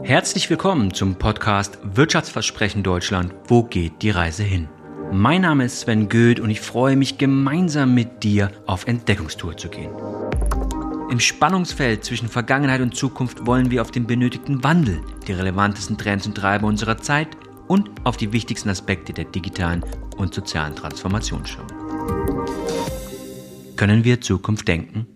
Herzlich willkommen zum Podcast Wirtschaftsversprechen Deutschland. Wo geht die Reise hin? Mein Name ist Sven Goeth und ich freue mich gemeinsam mit dir auf Entdeckungstour zu gehen. Im Spannungsfeld zwischen Vergangenheit und Zukunft wollen wir auf den benötigten Wandel, die relevantesten Trends und Treiber unserer Zeit und auf die wichtigsten Aspekte der digitalen und sozialen Transformation schauen. Können wir Zukunft denken?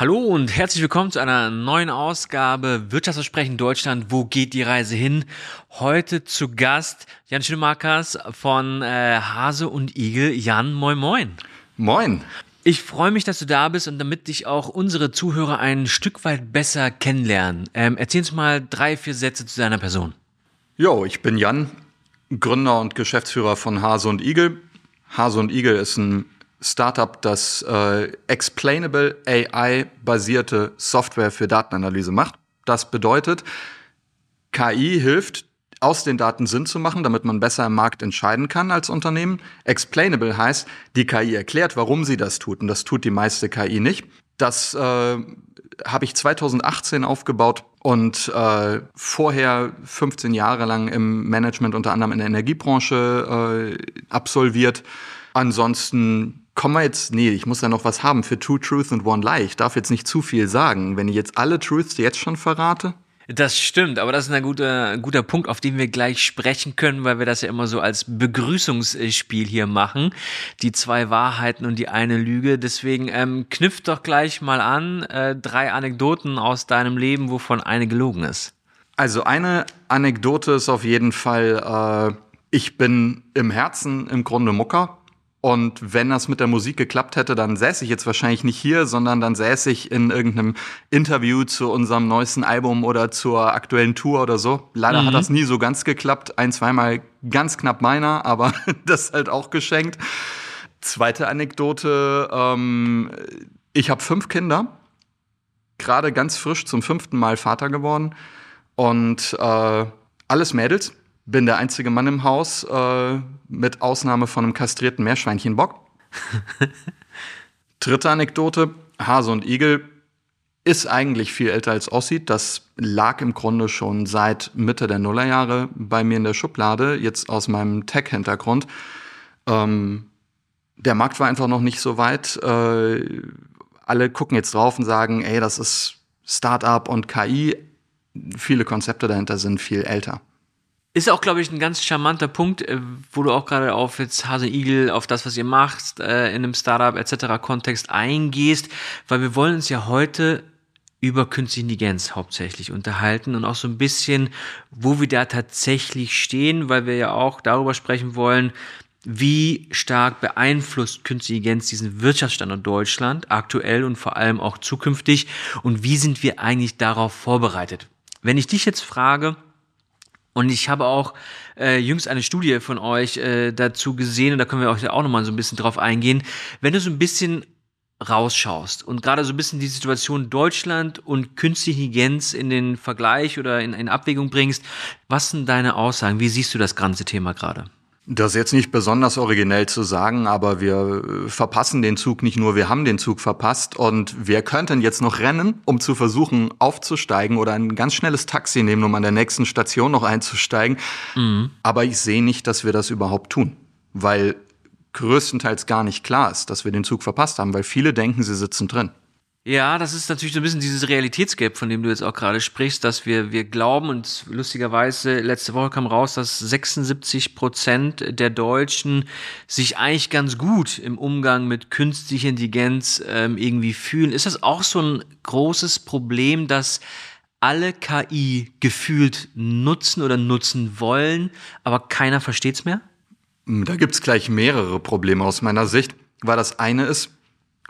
Hallo und herzlich willkommen zu einer neuen Ausgabe Wirtschaftsversprechen Deutschland. Wo geht die Reise hin? Heute zu Gast Jan Schillemakers von äh, Hase und Igel. Jan, moin moin. Moin. Ich freue mich, dass du da bist und damit dich auch unsere Zuhörer ein Stück weit besser kennenlernen. Ähm, erzähl uns mal drei, vier Sätze zu deiner Person. Jo, ich bin Jan, Gründer und Geschäftsführer von Hase und Igel. Hase und Igel ist ein Startup, das äh, explainable AI-basierte Software für Datenanalyse macht. Das bedeutet, KI hilft, aus den Daten Sinn zu machen, damit man besser im Markt entscheiden kann als Unternehmen. Explainable heißt, die KI erklärt, warum sie das tut. Und das tut die meiste KI nicht. Das äh, habe ich 2018 aufgebaut und äh, vorher 15 Jahre lang im Management unter anderem in der Energiebranche äh, absolviert. Ansonsten kommen wir jetzt, nee, ich muss ja noch was haben für Two Truth and One Lie. Ich darf jetzt nicht zu viel sagen. Wenn ich jetzt alle Truths jetzt schon verrate. Das stimmt, aber das ist ein guter, guter Punkt, auf den wir gleich sprechen können, weil wir das ja immer so als Begrüßungsspiel hier machen. Die zwei Wahrheiten und die eine Lüge. Deswegen ähm, knüpft doch gleich mal an, äh, drei Anekdoten aus deinem Leben, wovon eine gelogen ist. Also eine Anekdote ist auf jeden Fall, äh, ich bin im Herzen im Grunde Mucker. Und wenn das mit der Musik geklappt hätte, dann säße ich jetzt wahrscheinlich nicht hier, sondern dann säße ich in irgendeinem Interview zu unserem neuesten Album oder zur aktuellen Tour oder so. Leider mhm. hat das nie so ganz geklappt. Ein, zweimal ganz knapp meiner, aber das halt auch geschenkt. Zweite Anekdote, ähm, ich habe fünf Kinder, gerade ganz frisch zum fünften Mal Vater geworden und äh, alles Mädels bin der einzige Mann im Haus, äh, mit Ausnahme von einem kastrierten Meerschweinchenbock. Dritte Anekdote: Hase und Igel ist eigentlich viel älter als aussieht. Das lag im Grunde schon seit Mitte der Nullerjahre bei mir in der Schublade, jetzt aus meinem Tech-Hintergrund. Ähm, der Markt war einfach noch nicht so weit. Äh, alle gucken jetzt drauf und sagen, ey, das ist Startup und KI. Viele Konzepte dahinter sind viel älter. Ist auch, glaube ich, ein ganz charmanter Punkt, äh, wo du auch gerade auf jetzt Hase Igel, auf das, was ihr macht, äh, in einem Startup etc. Kontext eingehst, weil wir wollen uns ja heute über künstliche Intelligenz hauptsächlich unterhalten und auch so ein bisschen, wo wir da tatsächlich stehen, weil wir ja auch darüber sprechen wollen, wie stark beeinflusst künstliche Intelligenz diesen Wirtschaftsstandort Deutschland aktuell und vor allem auch zukünftig und wie sind wir eigentlich darauf vorbereitet? Wenn ich dich jetzt frage, und ich habe auch äh, jüngst eine Studie von euch äh, dazu gesehen und da können wir auch, auch nochmal so ein bisschen drauf eingehen. Wenn du so ein bisschen rausschaust und gerade so ein bisschen die Situation Deutschland und künstliche Intelligenz in den Vergleich oder in, in Abwägung bringst, was sind deine Aussagen? Wie siehst du das ganze Thema gerade? Das ist jetzt nicht besonders originell zu sagen, aber wir äh, verpassen den Zug nicht nur, wir haben den Zug verpasst und wir könnten jetzt noch rennen, um zu versuchen aufzusteigen oder ein ganz schnelles Taxi nehmen, um an der nächsten Station noch einzusteigen. Mhm. Aber ich sehe nicht, dass wir das überhaupt tun, weil größtenteils gar nicht klar ist, dass wir den Zug verpasst haben, weil viele denken, sie sitzen drin. Ja, das ist natürlich so ein bisschen dieses Realitätsgap, von dem du jetzt auch gerade sprichst, dass wir, wir glauben und lustigerweise letzte Woche kam raus, dass 76 Prozent der Deutschen sich eigentlich ganz gut im Umgang mit künstlicher Intelligenz ähm, irgendwie fühlen. Ist das auch so ein großes Problem, dass alle KI gefühlt nutzen oder nutzen wollen, aber keiner versteht's mehr? Da gibt's gleich mehrere Probleme aus meiner Sicht, weil das eine ist,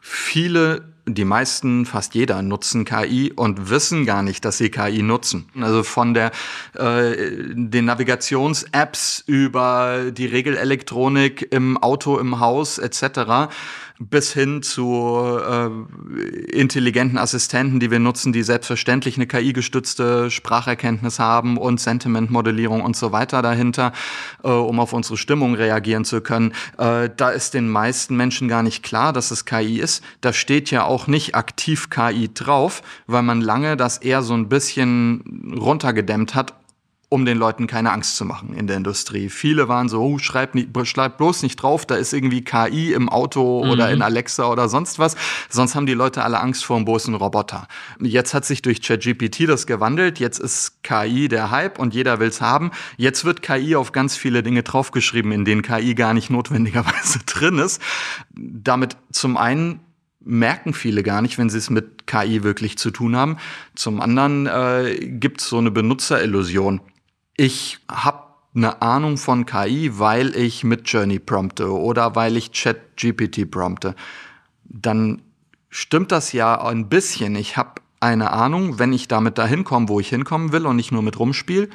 viele die meisten, fast jeder nutzen KI und wissen gar nicht, dass sie KI nutzen. Also von der äh, den Navigations-Apps über die Regelelektronik im Auto, im Haus etc. bis hin zu äh, intelligenten Assistenten, die wir nutzen, die selbstverständlich eine KI-gestützte Spracherkenntnis haben und Sentimentmodellierung und so weiter dahinter, äh, um auf unsere Stimmung reagieren zu können. Äh, da ist den meisten Menschen gar nicht klar, dass es KI ist. Da steht ja auch nicht aktiv KI drauf, weil man lange das eher so ein bisschen runtergedämmt hat um den Leuten keine Angst zu machen in der Industrie. Viele waren so, oh, schreib, nicht, schreib bloß nicht drauf, da ist irgendwie KI im Auto mhm. oder in Alexa oder sonst was. Sonst haben die Leute alle Angst vor einem bösen Roboter. Jetzt hat sich durch ChatGPT das gewandelt. Jetzt ist KI der Hype und jeder will's haben. Jetzt wird KI auf ganz viele Dinge draufgeschrieben, in denen KI gar nicht notwendigerweise drin ist. Damit zum einen merken viele gar nicht, wenn sie es mit KI wirklich zu tun haben. Zum anderen äh, gibt es so eine Benutzerillusion ich habe eine Ahnung von KI, weil ich mit Journey prompte oder weil ich Chat GPT prompte, dann stimmt das ja ein bisschen. Ich habe eine Ahnung, wenn ich damit dahin komme, wo ich hinkommen will und nicht nur mit rumspiel,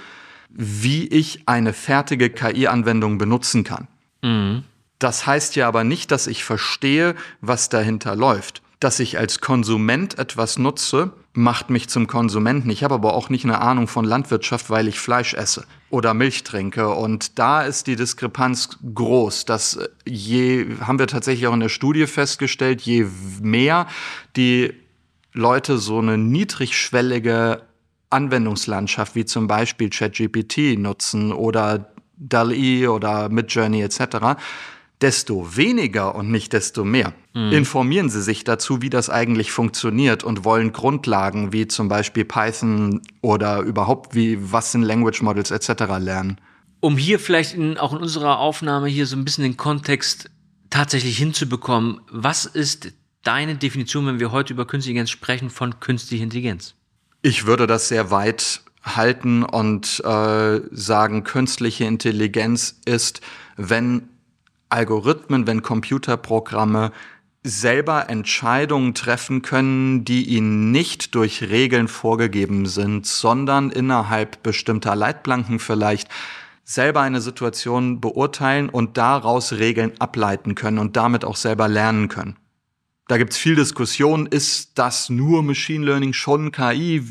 wie ich eine fertige KI-Anwendung benutzen kann. Mhm. Das heißt ja aber nicht, dass ich verstehe, was dahinter läuft dass ich als Konsument etwas nutze, macht mich zum Konsumenten. Ich habe aber auch nicht eine Ahnung von Landwirtschaft, weil ich Fleisch esse oder Milch trinke. Und da ist die Diskrepanz groß. Dass äh, je, haben wir tatsächlich auch in der Studie festgestellt, je mehr die Leute so eine niedrigschwellige Anwendungslandschaft wie zum Beispiel ChatGPT nutzen oder DALL-E oder Midjourney etc., desto weniger und nicht desto mehr. Mhm. Informieren Sie sich dazu, wie das eigentlich funktioniert und wollen Grundlagen wie zum Beispiel Python oder überhaupt wie was sind Language Models etc. lernen. Um hier vielleicht in, auch in unserer Aufnahme hier so ein bisschen den Kontext tatsächlich hinzubekommen, was ist deine Definition, wenn wir heute über künstliche Intelligenz sprechen, von künstlicher Intelligenz? Ich würde das sehr weit halten und äh, sagen, künstliche Intelligenz ist, wenn Algorithmen, wenn Computerprogramme selber Entscheidungen treffen können, die ihnen nicht durch Regeln vorgegeben sind, sondern innerhalb bestimmter Leitplanken vielleicht selber eine Situation beurteilen und daraus Regeln ableiten können und damit auch selber lernen können. Da gibt's viel Diskussion, ist das nur Machine Learning schon KI?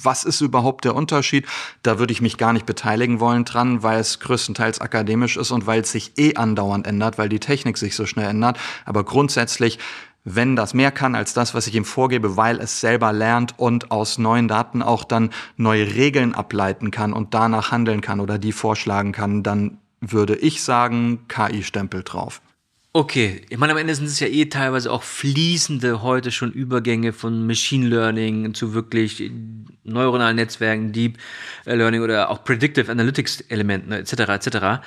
Was ist überhaupt der Unterschied? Da würde ich mich gar nicht beteiligen wollen dran, weil es größtenteils akademisch ist und weil es sich eh andauernd ändert, weil die Technik sich so schnell ändert. Aber grundsätzlich, wenn das mehr kann als das, was ich ihm vorgebe, weil es selber lernt und aus neuen Daten auch dann neue Regeln ableiten kann und danach handeln kann oder die vorschlagen kann, dann würde ich sagen, KI-Stempel drauf. Okay, ich meine, am Ende sind es ja eh teilweise auch fließende heute schon Übergänge von Machine Learning zu wirklich neuronalen Netzwerken, Deep Learning oder auch Predictive Analytics Elementen etc. etc.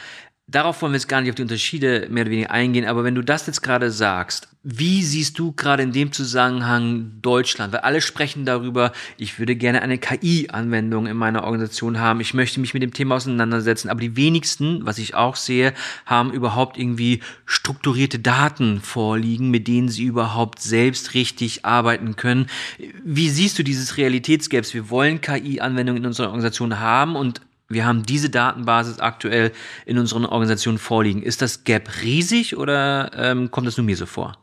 Darauf wollen wir jetzt gar nicht auf die Unterschiede mehr oder weniger eingehen, aber wenn du das jetzt gerade sagst, wie siehst du gerade in dem Zusammenhang Deutschland? Weil alle sprechen darüber, ich würde gerne eine KI-Anwendung in meiner Organisation haben, ich möchte mich mit dem Thema auseinandersetzen, aber die wenigsten, was ich auch sehe, haben überhaupt irgendwie strukturierte Daten vorliegen, mit denen sie überhaupt selbst richtig arbeiten können. Wie siehst du dieses Realitätsgaps? Wir wollen KI-Anwendungen in unserer Organisation haben und wir haben diese Datenbasis aktuell in unseren Organisationen vorliegen. Ist das Gap riesig oder ähm, kommt das nur mir so vor?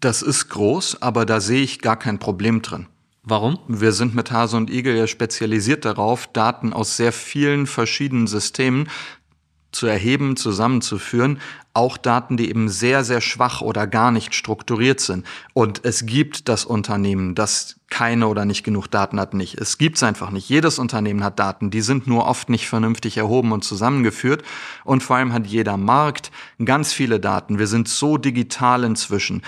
Das ist groß, aber da sehe ich gar kein Problem drin. Warum? Wir sind mit Hase und Igel ja spezialisiert darauf, Daten aus sehr vielen verschiedenen Systemen zu erheben, zusammenzuführen, auch Daten, die eben sehr, sehr schwach oder gar nicht strukturiert sind. Und es gibt das Unternehmen, das keine oder nicht genug Daten hat, nicht. Es gibt's einfach nicht. Jedes Unternehmen hat Daten, die sind nur oft nicht vernünftig erhoben und zusammengeführt. Und vor allem hat jeder Markt ganz viele Daten. Wir sind so digital inzwischen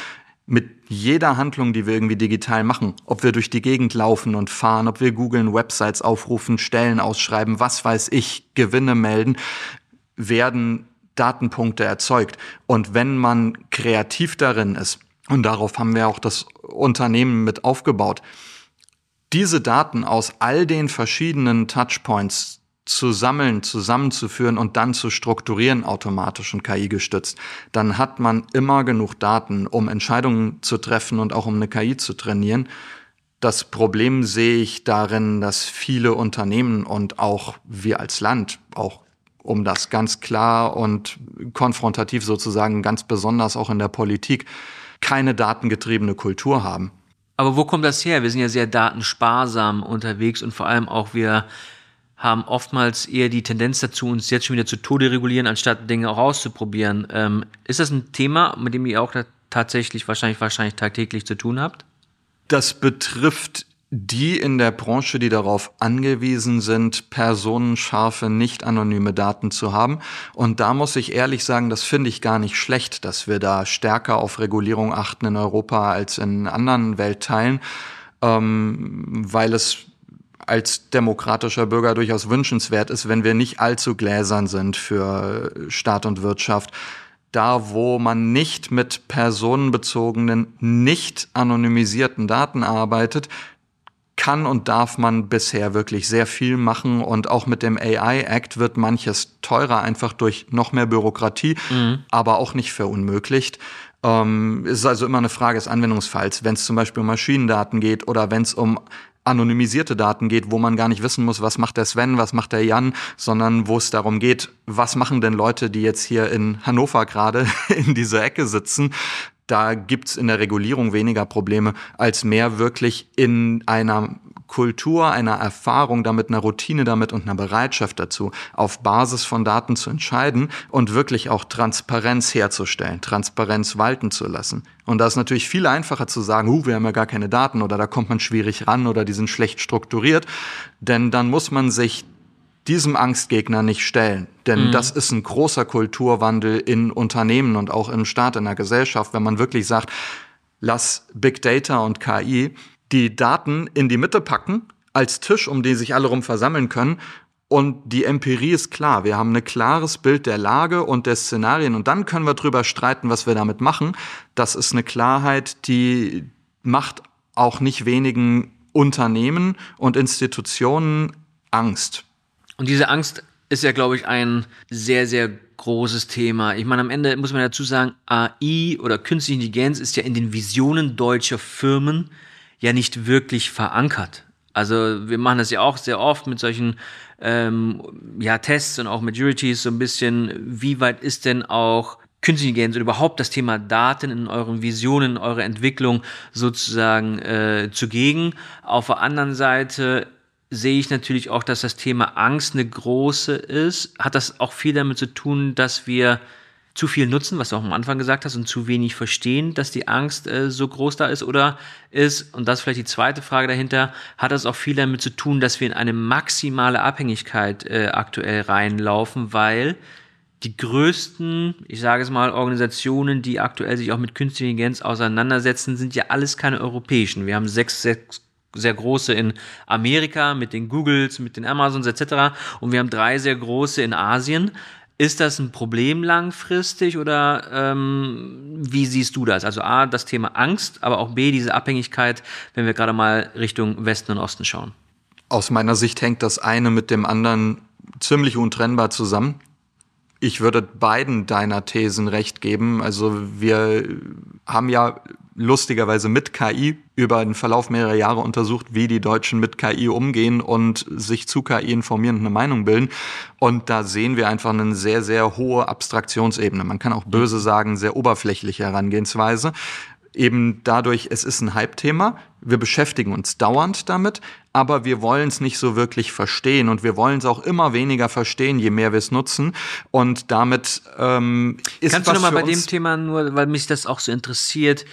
mit jeder Handlung, die wir irgendwie digital machen, ob wir durch die Gegend laufen und fahren, ob wir googeln, Websites aufrufen, Stellen ausschreiben, was weiß ich, Gewinne melden, werden Datenpunkte erzeugt. Und wenn man kreativ darin ist, und darauf haben wir auch das Unternehmen mit aufgebaut, diese Daten aus all den verschiedenen Touchpoints zu sammeln, zusammenzuführen und dann zu strukturieren automatisch und KI gestützt, dann hat man immer genug Daten, um Entscheidungen zu treffen und auch um eine KI zu trainieren. Das Problem sehe ich darin, dass viele Unternehmen und auch wir als Land, auch um das ganz klar und konfrontativ sozusagen, ganz besonders auch in der Politik, keine datengetriebene Kultur haben. Aber wo kommt das her? Wir sind ja sehr datensparsam unterwegs und vor allem auch wir haben oftmals eher die Tendenz dazu, uns jetzt schon wieder zu Tode regulieren, anstatt Dinge auch auszuprobieren. Ähm, ist das ein Thema, mit dem ihr auch tatsächlich wahrscheinlich, wahrscheinlich tagtäglich zu tun habt? Das betrifft die in der Branche, die darauf angewiesen sind, personenscharfe, nicht anonyme Daten zu haben. Und da muss ich ehrlich sagen, das finde ich gar nicht schlecht, dass wir da stärker auf Regulierung achten in Europa als in anderen Weltteilen, ähm, weil es als demokratischer Bürger durchaus wünschenswert ist, wenn wir nicht allzu gläsern sind für Staat und Wirtschaft. Da, wo man nicht mit personenbezogenen, nicht anonymisierten Daten arbeitet, kann und darf man bisher wirklich sehr viel machen und auch mit dem AI Act wird manches teurer einfach durch noch mehr Bürokratie, mhm. aber auch nicht verunmöglicht. Ähm, ist also immer eine Frage des Anwendungsfalls. Wenn es zum Beispiel um Maschinendaten geht oder wenn es um anonymisierte Daten geht, wo man gar nicht wissen muss, was macht der Sven, was macht der Jan, sondern wo es darum geht, was machen denn Leute, die jetzt hier in Hannover gerade in dieser Ecke sitzen, da gibt's in der Regulierung weniger Probleme, als mehr wirklich in einer Kultur, einer Erfahrung damit, einer Routine damit und einer Bereitschaft dazu, auf Basis von Daten zu entscheiden und wirklich auch Transparenz herzustellen, Transparenz walten zu lassen. Und da ist natürlich viel einfacher zu sagen, huh, wir haben ja gar keine Daten oder da kommt man schwierig ran oder die sind schlecht strukturiert, denn dann muss man sich diesem Angstgegner nicht stellen. Denn mhm. das ist ein großer Kulturwandel in Unternehmen und auch im Staat, in der Gesellschaft, wenn man wirklich sagt, lass Big Data und KI die Daten in die Mitte packen, als Tisch, um den sich alle rum versammeln können. Und die Empirie ist klar. Wir haben ein klares Bild der Lage und der Szenarien. Und dann können wir drüber streiten, was wir damit machen. Das ist eine Klarheit, die macht auch nicht wenigen Unternehmen und Institutionen Angst. Und diese Angst ist ja, glaube ich, ein sehr, sehr großes Thema. Ich meine, am Ende muss man dazu sagen, AI oder künstliche Intelligenz ist ja in den Visionen deutscher Firmen ja nicht wirklich verankert. Also wir machen das ja auch sehr oft mit solchen ähm, ja, Tests und auch Majorities so ein bisschen, wie weit ist denn auch künstliche Intelligenz oder überhaupt das Thema Daten in euren Visionen, in eurer Entwicklung sozusagen äh, zugegen. Auf der anderen Seite sehe ich natürlich auch, dass das Thema Angst eine große ist. Hat das auch viel damit zu tun, dass wir zu viel nutzen, was du auch am Anfang gesagt hast, und zu wenig verstehen, dass die Angst äh, so groß da ist? Oder ist, und das ist vielleicht die zweite Frage dahinter, hat das auch viel damit zu tun, dass wir in eine maximale Abhängigkeit äh, aktuell reinlaufen, weil die größten, ich sage es mal, Organisationen, die aktuell sich auch mit künstlicher Intelligenz auseinandersetzen, sind ja alles keine europäischen. Wir haben sechs, sechs sehr große in Amerika mit den Googles, mit den Amazons etc. Und wir haben drei sehr große in Asien. Ist das ein Problem langfristig oder ähm, wie siehst du das? Also A, das Thema Angst, aber auch B, diese Abhängigkeit, wenn wir gerade mal Richtung Westen und Osten schauen. Aus meiner Sicht hängt das eine mit dem anderen ziemlich untrennbar zusammen. Ich würde beiden deiner Thesen recht geben. Also wir haben ja lustigerweise mit KI über den Verlauf mehrerer Jahre untersucht, wie die Deutschen mit KI umgehen und sich zu KI informieren und eine Meinung bilden. Und da sehen wir einfach eine sehr, sehr hohe Abstraktionsebene. Man kann auch böse sagen, sehr oberflächliche Herangehensweise eben dadurch, es ist ein Hype-Thema, wir beschäftigen uns dauernd damit, aber wir wollen es nicht so wirklich verstehen und wir wollen es auch immer weniger verstehen, je mehr wir es nutzen. Und damit ähm, ist Kannst du nochmal bei dem Thema nur, weil mich das auch so interessiert,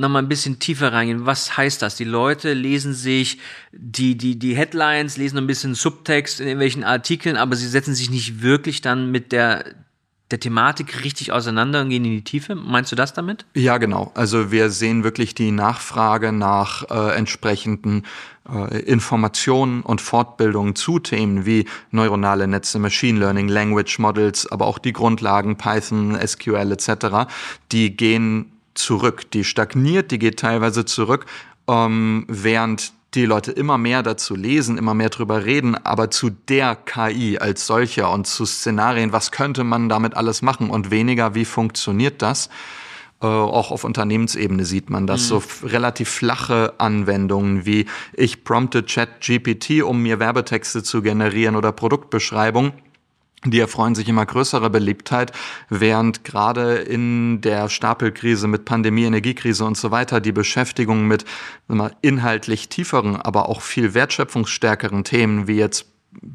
nochmal ein bisschen tiefer reingehen. Was heißt das? Die Leute lesen sich die, die, die Headlines, lesen ein bisschen Subtext in irgendwelchen Artikeln, aber sie setzen sich nicht wirklich dann mit der der Thematik richtig auseinander und gehen in die Tiefe. Meinst du das damit? Ja, genau. Also wir sehen wirklich die Nachfrage nach äh, entsprechenden äh, Informationen und Fortbildungen zu Themen wie neuronale Netze, Machine Learning, Language Models, aber auch die Grundlagen Python, SQL etc. Die gehen zurück. Die stagniert, die geht teilweise zurück, ähm, während die Leute immer mehr dazu lesen, immer mehr drüber reden, aber zu der KI als solcher und zu Szenarien, was könnte man damit alles machen und weniger, wie funktioniert das? Äh, auch auf Unternehmensebene sieht man das. Mhm. So relativ flache Anwendungen wie ich prompte Chat GPT, um mir Werbetexte zu generieren oder Produktbeschreibung die erfreuen sich immer größerer Beliebtheit, während gerade in der Stapelkrise mit Pandemie, Energiekrise und so weiter die Beschäftigung mit inhaltlich tieferen, aber auch viel wertschöpfungsstärkeren Themen wie jetzt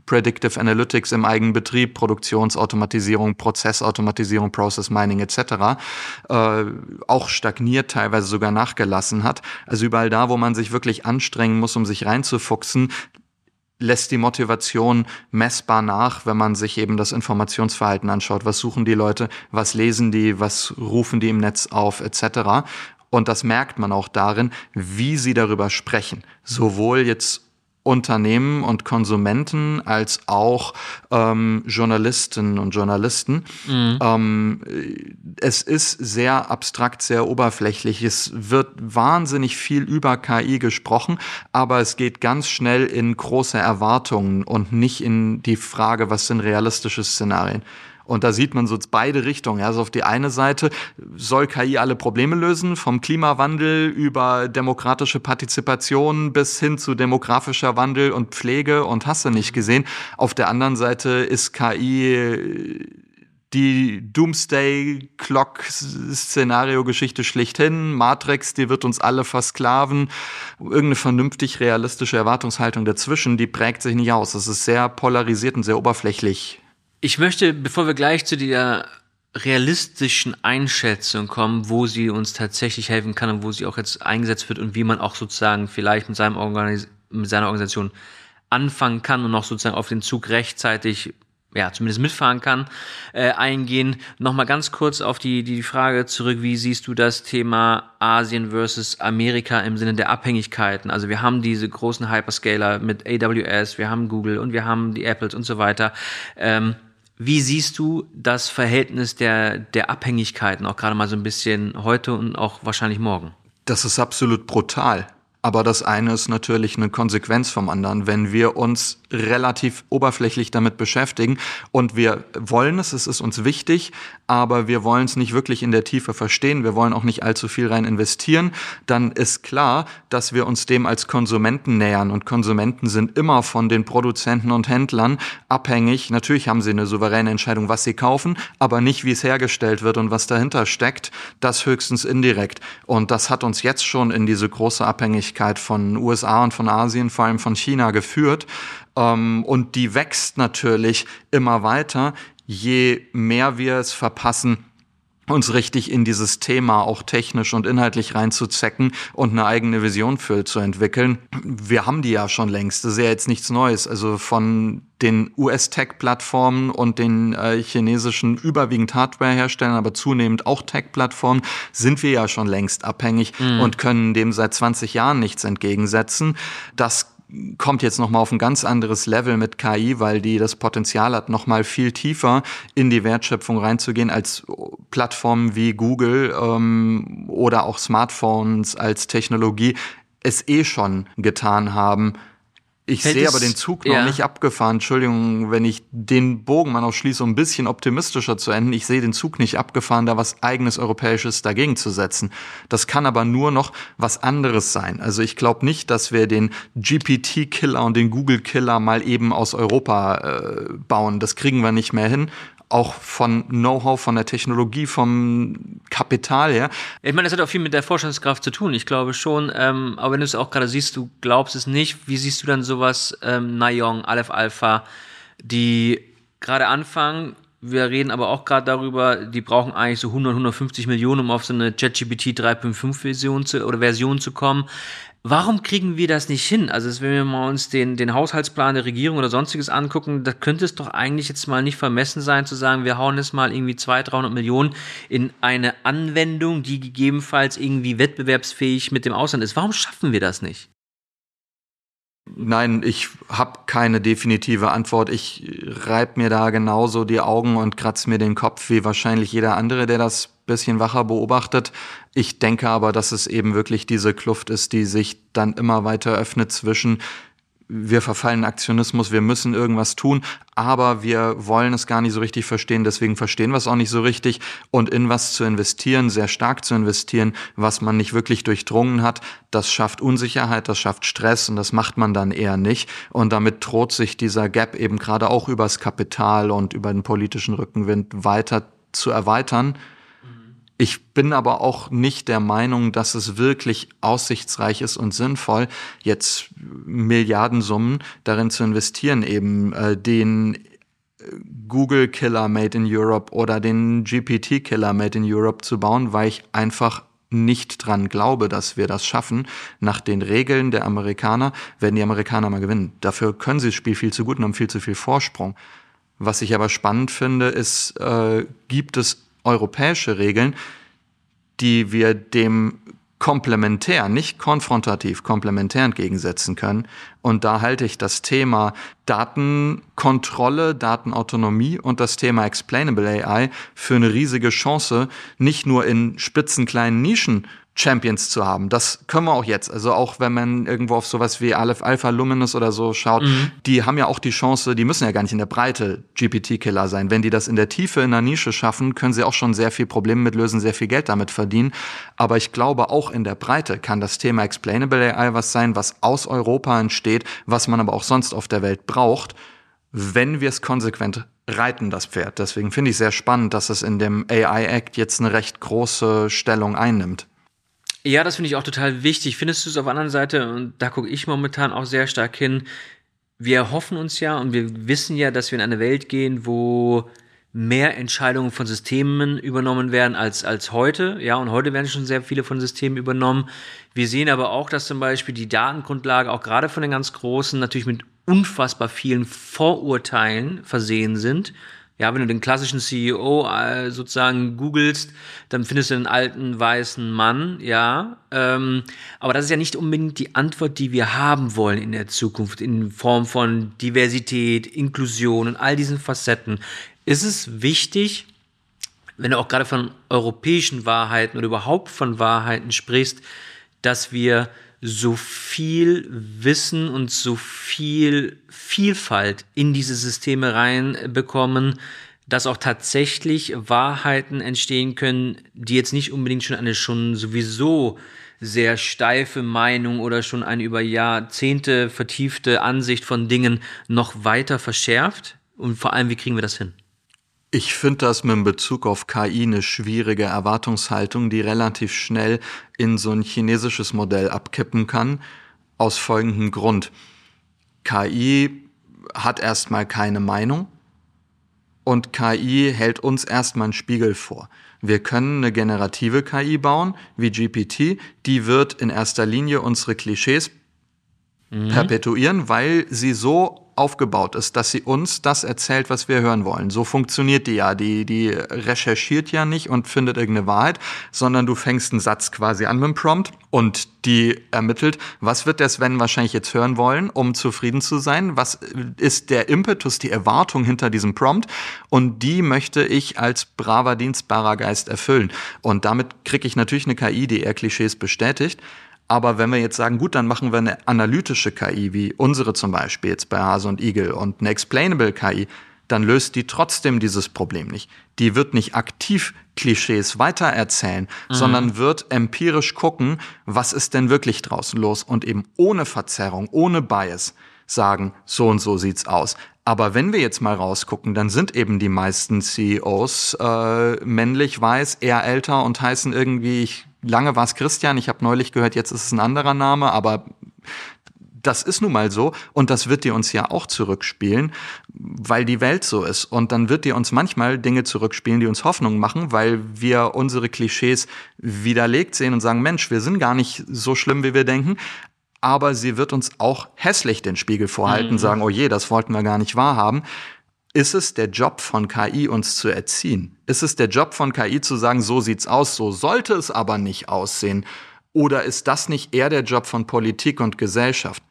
Predictive Analytics im eigenen Betrieb, Produktionsautomatisierung, Prozessautomatisierung, Process Mining etc. Äh, auch stagniert, teilweise sogar nachgelassen hat. Also überall da, wo man sich wirklich anstrengen muss, um sich reinzufuchsen, lässt die Motivation messbar nach, wenn man sich eben das Informationsverhalten anschaut. Was suchen die Leute, was lesen die, was rufen die im Netz auf, etc. Und das merkt man auch darin, wie sie darüber sprechen. Sowohl jetzt Unternehmen und Konsumenten als auch ähm, Journalistinnen und Journalisten. Mhm. Ähm, es ist sehr abstrakt, sehr oberflächlich. Es wird wahnsinnig viel über KI gesprochen, aber es geht ganz schnell in große Erwartungen und nicht in die Frage, was sind realistische Szenarien. Und da sieht man so beide Richtungen. Also auf die eine Seite soll KI alle Probleme lösen, vom Klimawandel über demokratische Partizipation bis hin zu demografischer Wandel und Pflege und hast du nicht gesehen. Auf der anderen Seite ist KI die Doomsday Clock Szenario Geschichte schlichthin. Matrix, die wird uns alle versklaven. Irgendeine vernünftig realistische Erwartungshaltung dazwischen, die prägt sich nicht aus. Es ist sehr polarisiert und sehr oberflächlich ich möchte, bevor wir gleich zu der realistischen Einschätzung kommen, wo sie uns tatsächlich helfen kann und wo sie auch jetzt eingesetzt wird und wie man auch sozusagen vielleicht mit, seinem Organis mit seiner Organisation anfangen kann und noch sozusagen auf den Zug rechtzeitig ja, zumindest mitfahren kann, äh, eingehen. Nochmal ganz kurz auf die, die Frage zurück, wie siehst du das Thema Asien versus Amerika im Sinne der Abhängigkeiten? Also wir haben diese großen Hyperscaler mit AWS, wir haben Google und wir haben die Apples und so weiter. Ähm, wie siehst du das Verhältnis der, der Abhängigkeiten, auch gerade mal so ein bisschen heute und auch wahrscheinlich morgen? Das ist absolut brutal. Aber das eine ist natürlich eine Konsequenz vom anderen. Wenn wir uns relativ oberflächlich damit beschäftigen und wir wollen es, es ist uns wichtig, aber wir wollen es nicht wirklich in der Tiefe verstehen, wir wollen auch nicht allzu viel rein investieren, dann ist klar, dass wir uns dem als Konsumenten nähern und Konsumenten sind immer von den Produzenten und Händlern abhängig. Natürlich haben sie eine souveräne Entscheidung, was sie kaufen, aber nicht, wie es hergestellt wird und was dahinter steckt, das höchstens indirekt. Und das hat uns jetzt schon in diese große Abhängigkeit von USA und von Asien, vor allem von China geführt. Ähm, und die wächst natürlich immer weiter, je mehr wir es verpassen, uns richtig in dieses Thema auch technisch und inhaltlich reinzuzecken und eine eigene Vision für zu entwickeln. Wir haben die ja schon längst. Das ist ja jetzt nichts Neues. Also von den US-Tech-Plattformen und den äh, chinesischen überwiegend Hardware-Herstellern, aber zunehmend auch Tech-Plattformen, sind wir ja schon längst abhängig mhm. und können dem seit 20 Jahren nichts entgegensetzen. Das kommt jetzt noch mal auf ein ganz anderes Level mit KI, weil die das Potenzial hat, noch mal viel tiefer in die Wertschöpfung reinzugehen als Plattformen wie Google ähm, oder auch Smartphones als Technologie es eh schon getan haben ich sehe aber den Zug noch ja. nicht abgefahren. Entschuldigung, wenn ich den Bogen mal noch schließe, um ein bisschen optimistischer zu enden. Ich sehe den Zug nicht abgefahren, da was eigenes Europäisches dagegen zu setzen. Das kann aber nur noch was anderes sein. Also ich glaube nicht, dass wir den GPT-Killer und den Google-Killer mal eben aus Europa äh, bauen. Das kriegen wir nicht mehr hin auch von Know-how, von der Technologie, vom Kapital her. Ich meine, das hat auch viel mit der Forschungskraft zu tun. Ich glaube schon, ähm, aber wenn du es auch gerade siehst, du glaubst es nicht, wie siehst du dann sowas, ähm, Nayong, Aleph Alpha, die gerade anfangen, wir reden aber auch gerade darüber, die brauchen eigentlich so 100, 150 Millionen, um auf so eine ChatGPT 3.5 Version zu, oder Version zu kommen. Warum kriegen wir das nicht hin? Also, wenn wir mal uns den, den Haushaltsplan der Regierung oder sonstiges angucken, da könnte es doch eigentlich jetzt mal nicht vermessen sein, zu sagen, wir hauen jetzt mal irgendwie 200, 300 Millionen in eine Anwendung, die gegebenenfalls irgendwie wettbewerbsfähig mit dem Ausland ist. Warum schaffen wir das nicht? Nein, ich habe keine definitive Antwort. Ich reib mir da genauso die Augen und kratze mir den Kopf wie wahrscheinlich jeder andere, der das bisschen wacher beobachtet. Ich denke aber, dass es eben wirklich diese Kluft ist, die sich dann immer weiter öffnet zwischen wir verfallen Aktionismus, wir müssen irgendwas tun, aber wir wollen es gar nicht so richtig verstehen, deswegen verstehen wir es auch nicht so richtig. Und in was zu investieren, sehr stark zu investieren, was man nicht wirklich durchdrungen hat, das schafft Unsicherheit, das schafft Stress und das macht man dann eher nicht. Und damit droht sich dieser Gap eben gerade auch übers Kapital und über den politischen Rückenwind weiter zu erweitern. Ich bin aber auch nicht der Meinung, dass es wirklich aussichtsreich ist und sinnvoll, jetzt Milliardensummen darin zu investieren, eben äh, den Google Killer Made in Europe oder den GPT Killer Made in Europe zu bauen, weil ich einfach nicht dran glaube, dass wir das schaffen. Nach den Regeln der Amerikaner werden die Amerikaner mal gewinnen. Dafür können sie das Spiel viel zu gut und haben viel zu viel Vorsprung. Was ich aber spannend finde, ist, äh, gibt es europäische Regeln, die wir dem komplementär, nicht konfrontativ, komplementär entgegensetzen können. Und da halte ich das Thema Datenkontrolle, Datenautonomie und das Thema Explainable AI für eine riesige Chance, nicht nur in spitzenkleinen Nischen Champions zu haben. Das können wir auch jetzt. Also auch wenn man irgendwo auf sowas wie Aleph Alpha Luminous oder so schaut, mhm. die haben ja auch die Chance, die müssen ja gar nicht in der Breite GPT-Killer sein. Wenn die das in der Tiefe in der Nische schaffen, können sie auch schon sehr viel Probleme mit lösen, sehr viel Geld damit verdienen. Aber ich glaube, auch in der Breite kann das Thema Explainable AI was sein, was aus Europa entsteht, was man aber auch sonst auf der Welt braucht, wenn wir es konsequent reiten, das Pferd. Deswegen finde ich sehr spannend, dass es in dem AI Act jetzt eine recht große Stellung einnimmt. Ja, das finde ich auch total wichtig. Findest du es auf der anderen Seite, und da gucke ich momentan auch sehr stark hin, wir hoffen uns ja und wir wissen ja, dass wir in eine Welt gehen, wo mehr Entscheidungen von Systemen übernommen werden als, als heute. Ja, und heute werden schon sehr viele von Systemen übernommen. Wir sehen aber auch, dass zum Beispiel die Datengrundlage auch gerade von den ganz Großen natürlich mit unfassbar vielen Vorurteilen versehen sind. Ja, wenn du den klassischen CEO äh, sozusagen googelst, dann findest du einen alten weißen Mann, ja. Ähm, aber das ist ja nicht unbedingt die Antwort, die wir haben wollen in der Zukunft, in Form von Diversität, Inklusion und all diesen Facetten. Ist es wichtig, wenn du auch gerade von europäischen Wahrheiten oder überhaupt von Wahrheiten sprichst, dass wir so viel Wissen und so viel Vielfalt in diese Systeme reinbekommen, dass auch tatsächlich Wahrheiten entstehen können, die jetzt nicht unbedingt schon eine schon sowieso sehr steife Meinung oder schon eine über Jahrzehnte vertiefte Ansicht von Dingen noch weiter verschärft? Und vor allem, wie kriegen wir das hin? Ich finde das mit Bezug auf KI eine schwierige Erwartungshaltung, die relativ schnell in so ein chinesisches Modell abkippen kann, aus folgendem Grund. KI hat erstmal keine Meinung und KI hält uns erstmal einen Spiegel vor. Wir können eine generative KI bauen, wie GPT, die wird in erster Linie unsere Klischees mhm. perpetuieren, weil sie so aufgebaut ist, dass sie uns das erzählt, was wir hören wollen. So funktioniert die ja. Die, die recherchiert ja nicht und findet irgendeine Wahrheit, sondern du fängst einen Satz quasi an mit dem Prompt und die ermittelt, was wird der Sven wahrscheinlich jetzt hören wollen, um zufrieden zu sein? Was ist der Impetus, die Erwartung hinter diesem Prompt? Und die möchte ich als braver, dienstbarer Geist erfüllen. Und damit kriege ich natürlich eine KI, die eher Klischees bestätigt. Aber wenn wir jetzt sagen, gut, dann machen wir eine analytische KI, wie unsere zum Beispiel jetzt bei Hase und Igel und eine Explainable KI, dann löst die trotzdem dieses Problem nicht. Die wird nicht aktiv Klischees weitererzählen, mhm. sondern wird empirisch gucken, was ist denn wirklich draußen los und eben ohne Verzerrung, ohne Bias sagen, so und so sieht's aus. Aber wenn wir jetzt mal rausgucken, dann sind eben die meisten CEOs äh, männlich, weiß, eher älter und heißen irgendwie, ich lange war es Christian, ich habe neulich gehört, jetzt ist es ein anderer Name, aber das ist nun mal so und das wird dir uns ja auch zurückspielen, weil die Welt so ist. Und dann wird dir uns manchmal Dinge zurückspielen, die uns Hoffnung machen, weil wir unsere Klischees widerlegt sehen und sagen, Mensch, wir sind gar nicht so schlimm, wie wir denken. Aber sie wird uns auch hässlich den Spiegel vorhalten, mhm. sagen, oh je, das wollten wir gar nicht wahrhaben. Ist es der Job von KI, uns zu erziehen? Ist es der Job von KI zu sagen, so sieht's aus, so sollte es aber nicht aussehen? Oder ist das nicht eher der Job von Politik und Gesellschaft?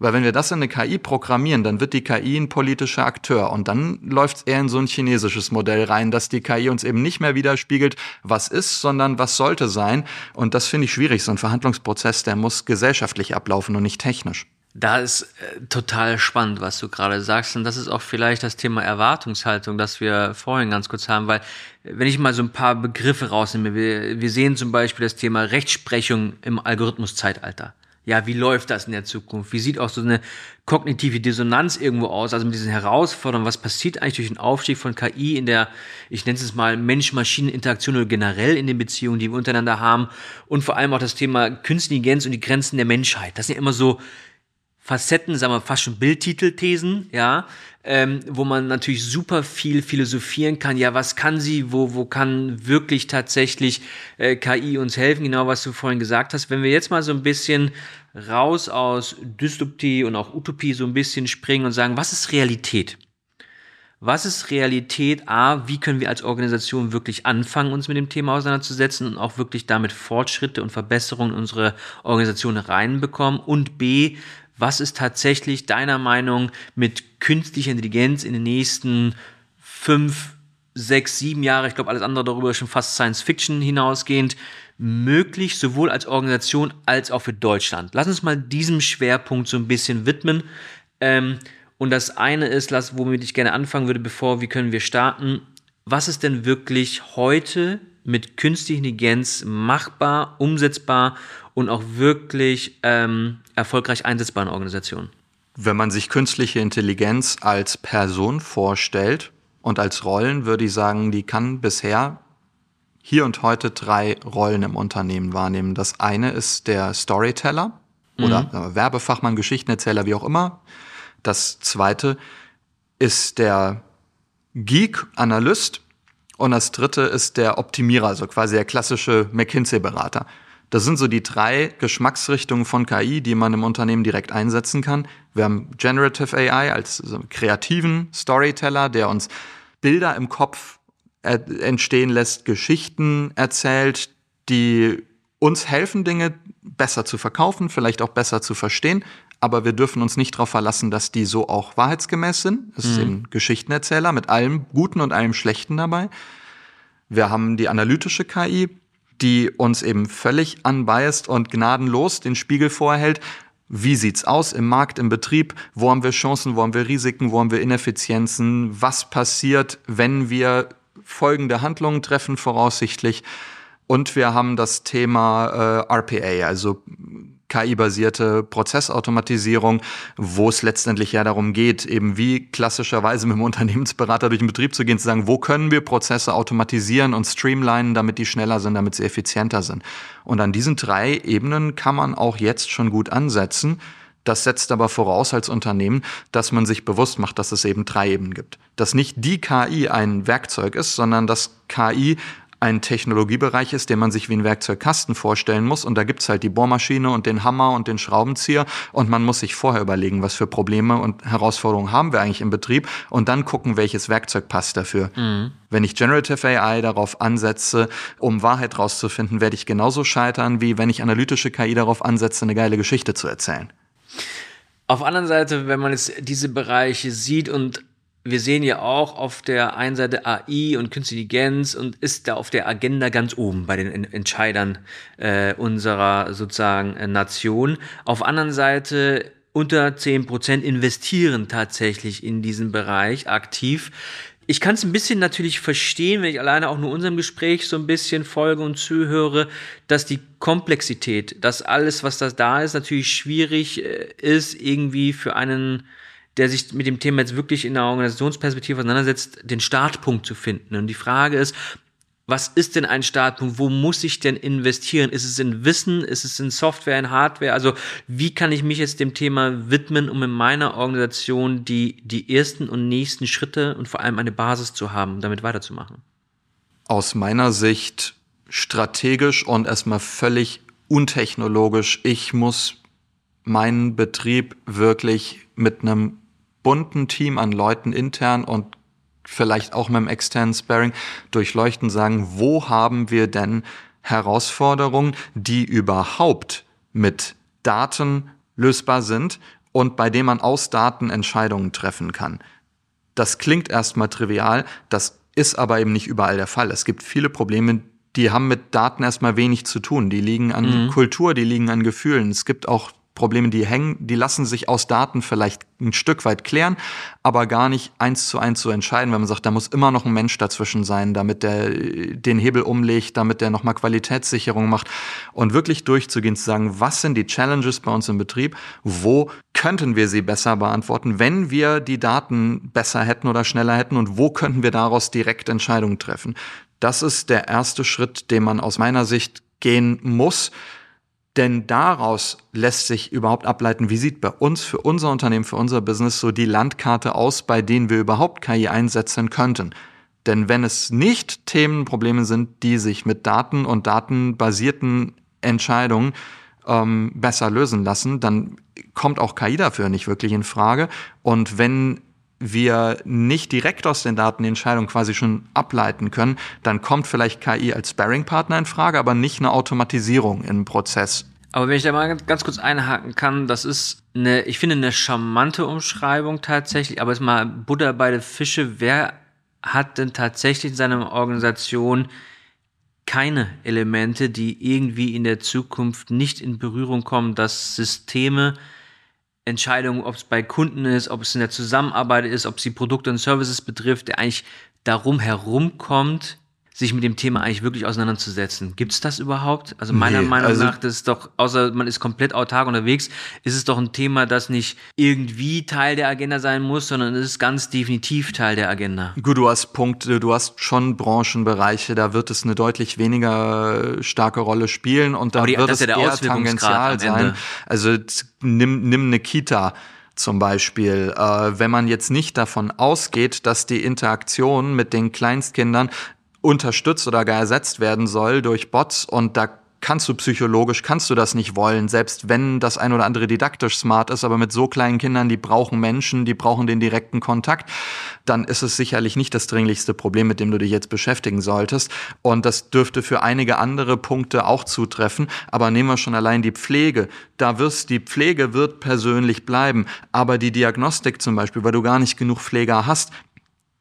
Weil wenn wir das in eine KI programmieren, dann wird die KI ein politischer Akteur und dann läuft es eher in so ein chinesisches Modell rein, dass die KI uns eben nicht mehr widerspiegelt, was ist, sondern was sollte sein. Und das finde ich schwierig. So ein Verhandlungsprozess, der muss gesellschaftlich ablaufen und nicht technisch. Da ist äh, total spannend, was du gerade sagst. Und das ist auch vielleicht das Thema Erwartungshaltung, das wir vorhin ganz kurz haben, weil wenn ich mal so ein paar Begriffe rausnehme, wir, wir sehen zum Beispiel das Thema Rechtsprechung im Algorithmuszeitalter ja, wie läuft das in der Zukunft? Wie sieht auch so eine kognitive Dissonanz irgendwo aus? Also mit diesen Herausforderungen, was passiert eigentlich durch den Aufstieg von KI in der, ich nenne es mal Mensch-Maschinen-Interaktion oder generell in den Beziehungen, die wir untereinander haben? Und vor allem auch das Thema Künstliche Intelligenz und die Grenzen der Menschheit. Das sind ja immer so Facetten, sagen wir fast schon Bildtitelthesen, ja, ähm, wo man natürlich super viel philosophieren kann. Ja, was kann sie? Wo, wo kann wirklich tatsächlich äh, KI uns helfen? Genau, was du vorhin gesagt hast. Wenn wir jetzt mal so ein bisschen raus aus Dystopie und auch Utopie so ein bisschen springen und sagen, was ist Realität? Was ist Realität? A, wie können wir als Organisation wirklich anfangen, uns mit dem Thema auseinanderzusetzen und auch wirklich damit Fortschritte und Verbesserungen in unsere Organisation reinbekommen? Und B, was ist tatsächlich deiner Meinung mit künstlicher Intelligenz in den nächsten fünf, sechs, sieben Jahre, ich glaube alles andere darüber schon fast Science Fiction hinausgehend, möglich, sowohl als Organisation als auch für Deutschland. Lass uns mal diesem Schwerpunkt so ein bisschen widmen. Ähm, und das eine ist, womit ich gerne anfangen würde, bevor, wie können wir starten? Was ist denn wirklich heute mit künstlicher Intelligenz machbar, umsetzbar und auch wirklich ähm, erfolgreich einsetzbaren Organisationen. Wenn man sich künstliche Intelligenz als Person vorstellt und als Rollen, würde ich sagen, die kann bisher hier und heute drei Rollen im Unternehmen wahrnehmen. Das eine ist der Storyteller oder mhm. Werbefachmann, Geschichtenerzähler, wie auch immer. Das zweite ist der Geek, Analyst. Und das dritte ist der Optimierer, also quasi der klassische McKinsey-Berater. Das sind so die drei Geschmacksrichtungen von KI, die man im Unternehmen direkt einsetzen kann. Wir haben Generative AI als kreativen Storyteller, der uns Bilder im Kopf entstehen lässt, Geschichten erzählt, die uns helfen, Dinge besser zu verkaufen, vielleicht auch besser zu verstehen. Aber wir dürfen uns nicht darauf verlassen, dass die so auch wahrheitsgemäß sind. Es mhm. ist eben Geschichtenerzähler mit allem Guten und allem Schlechten dabei. Wir haben die analytische KI, die uns eben völlig unbiased und gnadenlos den Spiegel vorhält. Wie sieht's aus im Markt, im Betrieb? Wo haben wir Chancen? Wo haben wir Risiken? Wo haben wir Ineffizienzen? Was passiert, wenn wir folgende Handlungen treffen, voraussichtlich? Und wir haben das Thema äh, RPA, also KI-basierte Prozessautomatisierung, wo es letztendlich ja darum geht, eben wie klassischerweise mit dem Unternehmensberater durch den Betrieb zu gehen, zu sagen, wo können wir Prozesse automatisieren und streamlinen, damit die schneller sind, damit sie effizienter sind. Und an diesen drei Ebenen kann man auch jetzt schon gut ansetzen. Das setzt aber voraus als Unternehmen, dass man sich bewusst macht, dass es eben drei Ebenen gibt. Dass nicht die KI ein Werkzeug ist, sondern dass KI ein Technologiebereich ist, den man sich wie ein Werkzeugkasten vorstellen muss. Und da gibt's halt die Bohrmaschine und den Hammer und den Schraubenzieher. Und man muss sich vorher überlegen, was für Probleme und Herausforderungen haben wir eigentlich im Betrieb und dann gucken, welches Werkzeug passt dafür. Mhm. Wenn ich Generative AI darauf ansetze, um Wahrheit rauszufinden, werde ich genauso scheitern, wie wenn ich analytische KI darauf ansetze, eine geile Geschichte zu erzählen. Auf der anderen Seite, wenn man jetzt diese Bereiche sieht und wir sehen ja auch auf der einen Seite AI und Künstliche Intelligenz und ist da auf der Agenda ganz oben bei den Entscheidern äh, unserer sozusagen äh, Nation. Auf der anderen Seite unter zehn Prozent investieren tatsächlich in diesen Bereich aktiv. Ich kann es ein bisschen natürlich verstehen, wenn ich alleine auch nur unserem Gespräch so ein bisschen folge und zuhöre, dass die Komplexität, dass alles, was da da ist, natürlich schwierig äh, ist, irgendwie für einen der sich mit dem Thema jetzt wirklich in der Organisationsperspektive auseinandersetzt, den Startpunkt zu finden. Und die Frage ist, was ist denn ein Startpunkt? Wo muss ich denn investieren? Ist es in Wissen? Ist es in Software, in Hardware? Also wie kann ich mich jetzt dem Thema widmen, um in meiner Organisation die, die ersten und nächsten Schritte und vor allem eine Basis zu haben, um damit weiterzumachen? Aus meiner Sicht strategisch und erstmal völlig untechnologisch. Ich muss meinen Betrieb wirklich mit einem bunten Team an Leuten intern und vielleicht auch mit dem externen Sparing durchleuchten, sagen, wo haben wir denn Herausforderungen, die überhaupt mit Daten lösbar sind und bei denen man aus Daten Entscheidungen treffen kann. Das klingt erstmal trivial, das ist aber eben nicht überall der Fall. Es gibt viele Probleme, die haben mit Daten erstmal wenig zu tun. Die liegen an mhm. Kultur, die liegen an Gefühlen. Es gibt auch Probleme, die hängen, die lassen sich aus Daten vielleicht ein Stück weit klären, aber gar nicht eins zu eins zu entscheiden, wenn man sagt, da muss immer noch ein Mensch dazwischen sein, damit der den Hebel umlegt, damit der nochmal Qualitätssicherung macht und wirklich durchzugehen, zu sagen, was sind die Challenges bei uns im Betrieb, wo könnten wir sie besser beantworten, wenn wir die Daten besser hätten oder schneller hätten und wo könnten wir daraus direkt Entscheidungen treffen. Das ist der erste Schritt, den man aus meiner Sicht gehen muss. Denn daraus lässt sich überhaupt ableiten, wie sieht bei uns, für unser Unternehmen, für unser Business so die Landkarte aus, bei denen wir überhaupt KI einsetzen könnten. Denn wenn es nicht Themenprobleme sind, die sich mit Daten und datenbasierten Entscheidungen ähm, besser lösen lassen, dann kommt auch KI dafür nicht wirklich in Frage. Und wenn wir nicht direkt aus den Daten die Entscheidung quasi schon ableiten können, dann kommt vielleicht KI als Sparring-Partner in Frage, aber nicht eine Automatisierung im Prozess. Aber wenn ich da mal ganz kurz einhaken kann, das ist eine, ich finde, eine charmante Umschreibung tatsächlich, aber jetzt mal Buddha bei der Fische, wer hat denn tatsächlich in seiner Organisation keine Elemente, die irgendwie in der Zukunft nicht in Berührung kommen, dass Systeme Entscheidungen, ob es bei Kunden ist, ob es in der Zusammenarbeit ist, ob es die Produkte und Services betrifft, der eigentlich darum herumkommt, sich mit dem Thema eigentlich wirklich auseinanderzusetzen. Gibt es das überhaupt? Also meiner nee, Meinung also nach, das ist doch, außer man ist komplett autark unterwegs, ist es doch ein Thema, das nicht irgendwie Teil der Agenda sein muss, sondern es ist ganz definitiv Teil der Agenda. Gut, du hast Punkte, du hast schon Branchenbereiche, da wird es eine deutlich weniger starke Rolle spielen und da wird es ja eher tangential sein. Also nimm, nimm eine Kita zum Beispiel, äh, wenn man jetzt nicht davon ausgeht, dass die Interaktion mit den Kleinstkindern unterstützt oder gar ersetzt werden soll durch Bots und da kannst du psychologisch, kannst du das nicht wollen, selbst wenn das ein oder andere didaktisch smart ist, aber mit so kleinen Kindern, die brauchen Menschen, die brauchen den direkten Kontakt, dann ist es sicherlich nicht das dringlichste Problem, mit dem du dich jetzt beschäftigen solltest. Und das dürfte für einige andere Punkte auch zutreffen. Aber nehmen wir schon allein die Pflege. Da wirst, die Pflege wird persönlich bleiben. Aber die Diagnostik zum Beispiel, weil du gar nicht genug Pfleger hast,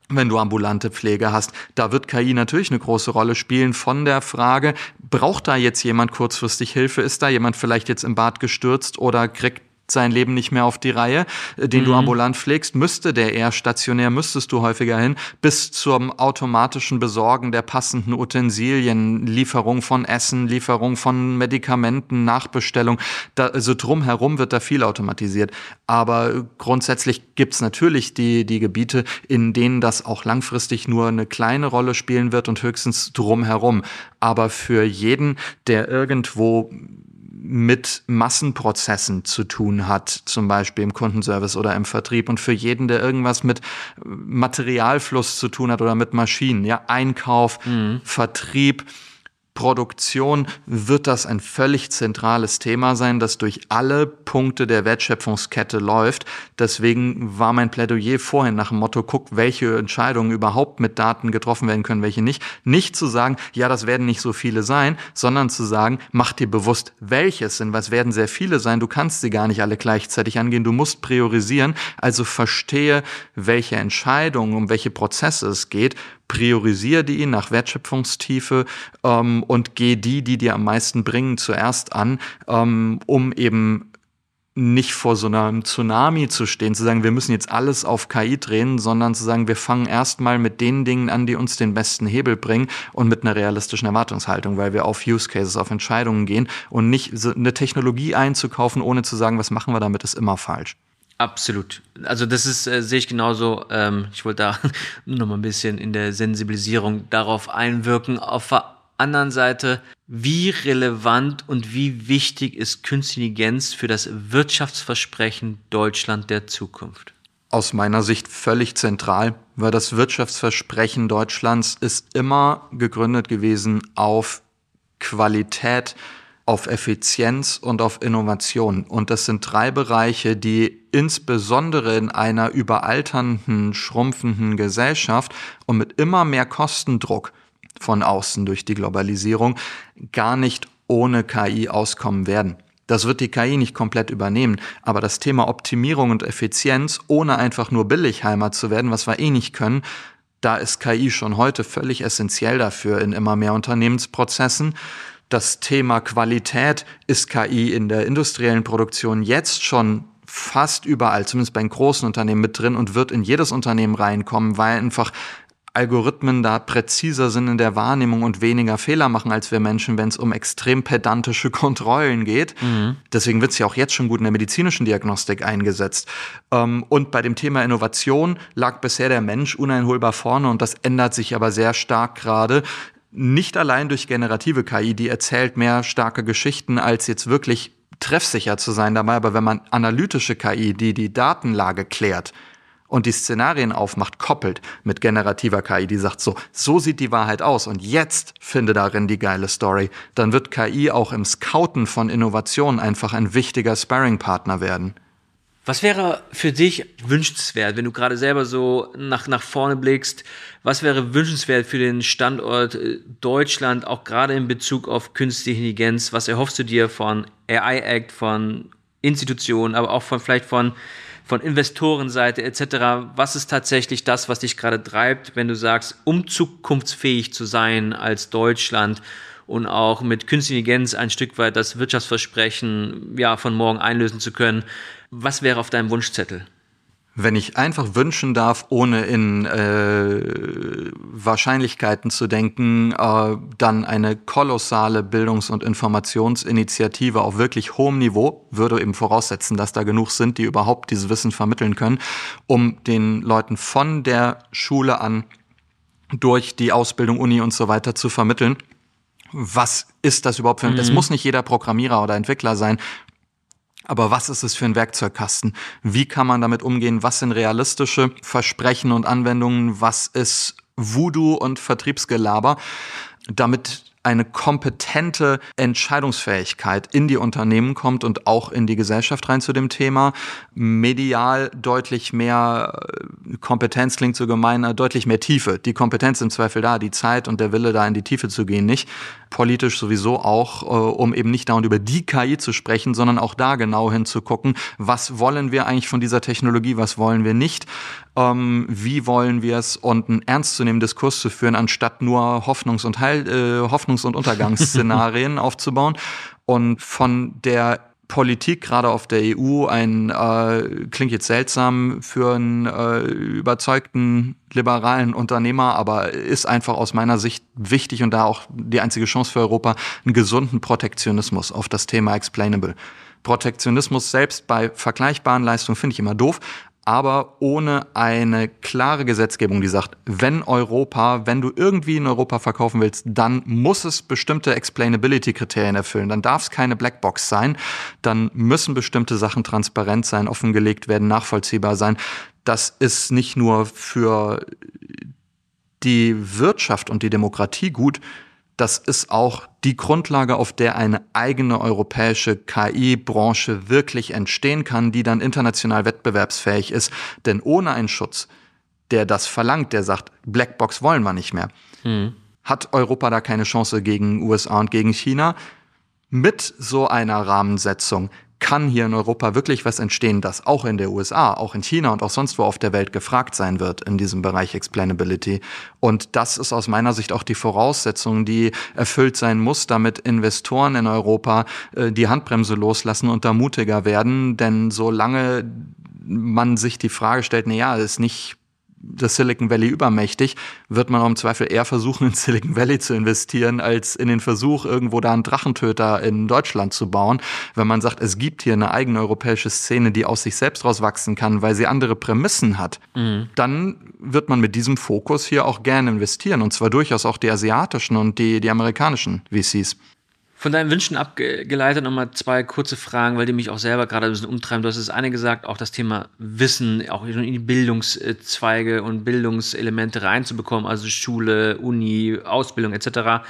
wenn du ambulante Pflege hast. Da wird KI natürlich eine große Rolle spielen von der Frage, braucht da jetzt jemand kurzfristig Hilfe? Ist da jemand vielleicht jetzt im Bad gestürzt oder kriegt sein Leben nicht mehr auf die Reihe, äh, den mhm. du ambulant pflegst, müsste der eher stationär, müsstest du häufiger hin, bis zum automatischen Besorgen der passenden Utensilien, Lieferung von Essen, Lieferung von Medikamenten, Nachbestellung. Da, also drumherum wird da viel automatisiert. Aber grundsätzlich gibt's natürlich die, die Gebiete, in denen das auch langfristig nur eine kleine Rolle spielen wird und höchstens drumherum. Aber für jeden, der irgendwo mit Massenprozessen zu tun hat, zum Beispiel im Kundenservice oder im Vertrieb und für jeden, der irgendwas mit Materialfluss zu tun hat oder mit Maschinen, ja, Einkauf, mhm. Vertrieb, Produktion wird das ein völlig zentrales Thema sein, das durch alle Punkte der Wertschöpfungskette läuft. Deswegen war mein Plädoyer vorhin nach dem Motto, guck, welche Entscheidungen überhaupt mit Daten getroffen werden können, welche nicht. Nicht zu sagen, ja, das werden nicht so viele sein, sondern zu sagen, mach dir bewusst, welches sind, was werden sehr viele sein. Du kannst sie gar nicht alle gleichzeitig angehen. Du musst priorisieren. Also verstehe, welche Entscheidungen, um welche Prozesse es geht priorisiere die nach Wertschöpfungstiefe ähm, und gehe die, die dir am meisten bringen, zuerst an, ähm, um eben nicht vor so einem Tsunami zu stehen, zu sagen, wir müssen jetzt alles auf KI drehen, sondern zu sagen, wir fangen erstmal mit den Dingen an, die uns den besten Hebel bringen und mit einer realistischen Erwartungshaltung, weil wir auf Use Cases, auf Entscheidungen gehen und nicht eine Technologie einzukaufen, ohne zu sagen, was machen wir damit, ist immer falsch. Absolut. Also das ist, äh, sehe ich genauso. Ähm, ich wollte da nur noch mal ein bisschen in der Sensibilisierung darauf einwirken. Auf der anderen Seite, wie relevant und wie wichtig ist Künstliche Intelligenz für das Wirtschaftsversprechen Deutschland der Zukunft? Aus meiner Sicht völlig zentral, weil das Wirtschaftsversprechen Deutschlands ist immer gegründet gewesen auf Qualität, auf Effizienz und auf Innovation. Und das sind drei Bereiche, die insbesondere in einer überalternden, schrumpfenden Gesellschaft und mit immer mehr Kostendruck von außen durch die Globalisierung gar nicht ohne KI auskommen werden. Das wird die KI nicht komplett übernehmen, aber das Thema Optimierung und Effizienz, ohne einfach nur Billigheimer zu werden, was wir eh nicht können, da ist KI schon heute völlig essentiell dafür in immer mehr Unternehmensprozessen. Das Thema Qualität ist KI in der industriellen Produktion jetzt schon fast überall, zumindest bei großen Unternehmen mit drin und wird in jedes Unternehmen reinkommen, weil einfach Algorithmen da präziser sind in der Wahrnehmung und weniger Fehler machen als wir Menschen, wenn es um extrem pedantische Kontrollen geht. Mhm. Deswegen wird es ja auch jetzt schon gut in der medizinischen Diagnostik eingesetzt. Ähm, und bei dem Thema Innovation lag bisher der Mensch uneinholbar vorne und das ändert sich aber sehr stark gerade. Nicht allein durch generative KI, die erzählt mehr starke Geschichten, als jetzt wirklich treffsicher zu sein dabei, aber wenn man analytische KI, die die Datenlage klärt, und die Szenarien aufmacht, koppelt mit generativer KI, die sagt so, so sieht die Wahrheit aus und jetzt finde darin die geile Story, dann wird KI auch im Scouten von Innovationen einfach ein wichtiger Sparring-Partner werden. Was wäre für dich wünschenswert, wenn du gerade selber so nach, nach vorne blickst? Was wäre wünschenswert für den Standort äh, Deutschland, auch gerade in Bezug auf künstliche Intelligenz? Was erhoffst du dir von AI Act, von Institutionen, aber auch von vielleicht von von Investorenseite etc. Was ist tatsächlich das, was dich gerade treibt, wenn du sagst, um zukunftsfähig zu sein als Deutschland und auch mit künstlicher Intelligenz ein Stück weit das Wirtschaftsversprechen ja, von morgen einlösen zu können? Was wäre auf deinem Wunschzettel? Wenn ich einfach wünschen darf, ohne in äh, Wahrscheinlichkeiten zu denken, äh, dann eine kolossale Bildungs- und Informationsinitiative auf wirklich hohem Niveau, würde eben voraussetzen, dass da genug sind, die überhaupt dieses Wissen vermitteln können, um den Leuten von der Schule an durch die Ausbildung, Uni und so weiter zu vermitteln. Was ist das überhaupt für ein, mhm. es muss nicht jeder Programmierer oder Entwickler sein. Aber was ist es für ein Werkzeugkasten? Wie kann man damit umgehen? Was sind realistische Versprechen und Anwendungen? Was ist Voodoo und Vertriebsgelaber? Damit eine kompetente Entscheidungsfähigkeit in die Unternehmen kommt und auch in die Gesellschaft rein zu dem Thema. Medial deutlich mehr äh, Kompetenz klingt so gemein, äh, deutlich mehr Tiefe. Die Kompetenz im Zweifel da, die Zeit und der Wille da in die Tiefe zu gehen nicht. Politisch sowieso auch, äh, um eben nicht dauernd über die KI zu sprechen, sondern auch da genau hinzugucken, was wollen wir eigentlich von dieser Technologie, was wollen wir nicht ähm, wie wollen wir es und einen ernstzunehmenden Diskurs zu führen, anstatt nur Hoffnungs- und, Heil äh, Hoffnungs- und Untergangsszenarien aufzubauen. Und von der Politik, gerade auf der EU, ein, äh, klingt jetzt seltsam für einen äh, überzeugten liberalen Unternehmer, aber ist einfach aus meiner Sicht wichtig und da auch die einzige Chance für Europa, einen gesunden Protektionismus auf das Thema Explainable. Protektionismus selbst bei vergleichbaren Leistungen finde ich immer doof, aber ohne eine klare Gesetzgebung, die sagt, wenn Europa, wenn du irgendwie in Europa verkaufen willst, dann muss es bestimmte Explainability-Kriterien erfüllen. Dann darf es keine Blackbox sein. Dann müssen bestimmte Sachen transparent sein, offengelegt werden, nachvollziehbar sein. Das ist nicht nur für die Wirtschaft und die Demokratie gut, das ist auch die Grundlage, auf der eine eigene europäische KI-Branche wirklich entstehen kann, die dann international wettbewerbsfähig ist. Denn ohne einen Schutz, der das verlangt, der sagt, Blackbox wollen wir nicht mehr, hm. hat Europa da keine Chance gegen USA und gegen China. Mit so einer Rahmensetzung kann hier in Europa wirklich was entstehen, das auch in der USA, auch in China und auch sonst wo auf der Welt gefragt sein wird in diesem Bereich Explainability. Und das ist aus meiner Sicht auch die Voraussetzung, die erfüllt sein muss, damit Investoren in Europa äh, die Handbremse loslassen und da mutiger werden. Denn solange man sich die Frage stellt, na ja, ist nicht das Silicon Valley übermächtig, wird man auch im Zweifel eher versuchen, in Silicon Valley zu investieren, als in den Versuch, irgendwo da einen Drachentöter in Deutschland zu bauen. Wenn man sagt, es gibt hier eine eigene europäische Szene, die aus sich selbst rauswachsen kann, weil sie andere Prämissen hat, mhm. dann wird man mit diesem Fokus hier auch gerne investieren. Und zwar durchaus auch die asiatischen und die, die amerikanischen VCs. Von deinen Wünschen abgeleitet nochmal zwei kurze Fragen, weil die mich auch selber gerade ein bisschen umtreiben. Du hast das eine gesagt, auch das Thema Wissen, auch in die Bildungszweige und Bildungselemente reinzubekommen, also Schule, Uni, Ausbildung etc.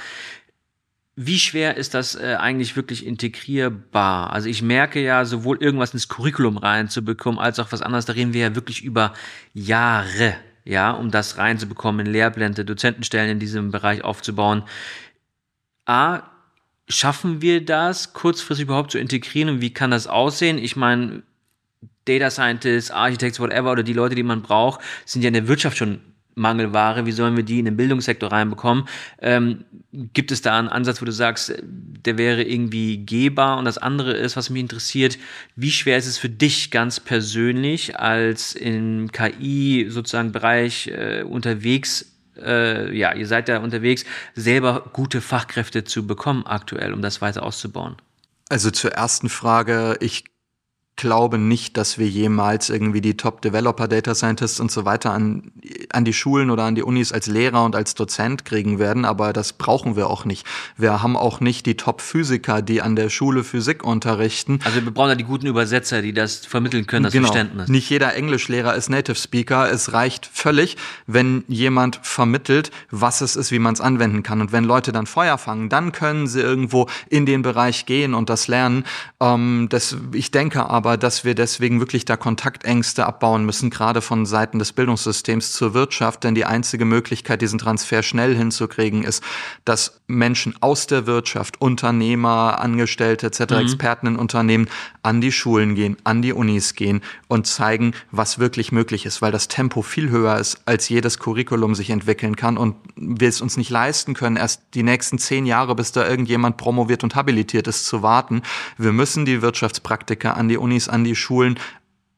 Wie schwer ist das äh, eigentlich wirklich integrierbar? Also ich merke ja, sowohl irgendwas ins Curriculum reinzubekommen, als auch was anderes, da reden wir ja wirklich über Jahre, ja, um das reinzubekommen, in Lehrblende, Dozentenstellen in diesem Bereich aufzubauen. A, Schaffen wir das kurzfristig überhaupt zu integrieren und wie kann das aussehen? Ich meine, Data Scientists, Architects, whatever oder die Leute, die man braucht, sind ja in der Wirtschaft schon Mangelware, wie sollen wir die in den Bildungssektor reinbekommen? Ähm, gibt es da einen Ansatz, wo du sagst, der wäre irgendwie gehbar? Und das andere ist, was mich interessiert, wie schwer ist es für dich ganz persönlich als im KI sozusagen Bereich äh, unterwegs äh, ja, ihr seid da unterwegs, selber gute Fachkräfte zu bekommen aktuell, um das weiter auszubauen? Also zur ersten Frage, ich glaube nicht, dass wir jemals irgendwie die Top-Developer, Data Scientists und so weiter an, an die Schulen oder an die Unis als Lehrer und als Dozent kriegen werden, aber das brauchen wir auch nicht. Wir haben auch nicht die Top-Physiker, die an der Schule Physik unterrichten. Also wir brauchen ja die guten Übersetzer, die das vermitteln können, das genau. Verständnis. Nicht jeder Englischlehrer ist Native Speaker. Es reicht völlig, wenn jemand vermittelt, was es ist, wie man es anwenden kann. Und wenn Leute dann Feuer fangen, dann können sie irgendwo in den Bereich gehen und das lernen. Ähm, das, ich denke aber, aber dass wir deswegen wirklich da Kontaktängste abbauen müssen, gerade von Seiten des Bildungssystems zur Wirtschaft. Denn die einzige Möglichkeit, diesen Transfer schnell hinzukriegen, ist, dass Menschen aus der Wirtschaft, Unternehmer, Angestellte etc., mhm. Experten in Unternehmen an die Schulen gehen, an die Unis gehen und zeigen, was wirklich möglich ist, weil das Tempo viel höher ist, als jedes Curriculum sich entwickeln kann und wir es uns nicht leisten können, erst die nächsten zehn Jahre, bis da irgendjemand promoviert und habilitiert ist, zu warten. Wir müssen die Wirtschaftspraktiker an die Unis Unis, an die Schulen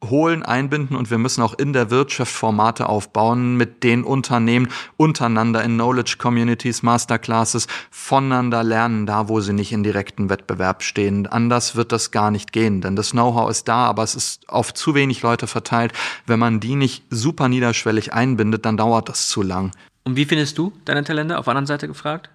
holen, einbinden und wir müssen auch in der Wirtschaft Formate aufbauen, mit den Unternehmen untereinander in Knowledge Communities, Masterclasses voneinander lernen, da wo sie nicht in direkten Wettbewerb stehen. Anders wird das gar nicht gehen, denn das Know-how ist da, aber es ist auf zu wenig Leute verteilt. Wenn man die nicht super niederschwellig einbindet, dann dauert das zu lang. Und wie findest du deine Talente auf der anderen Seite gefragt?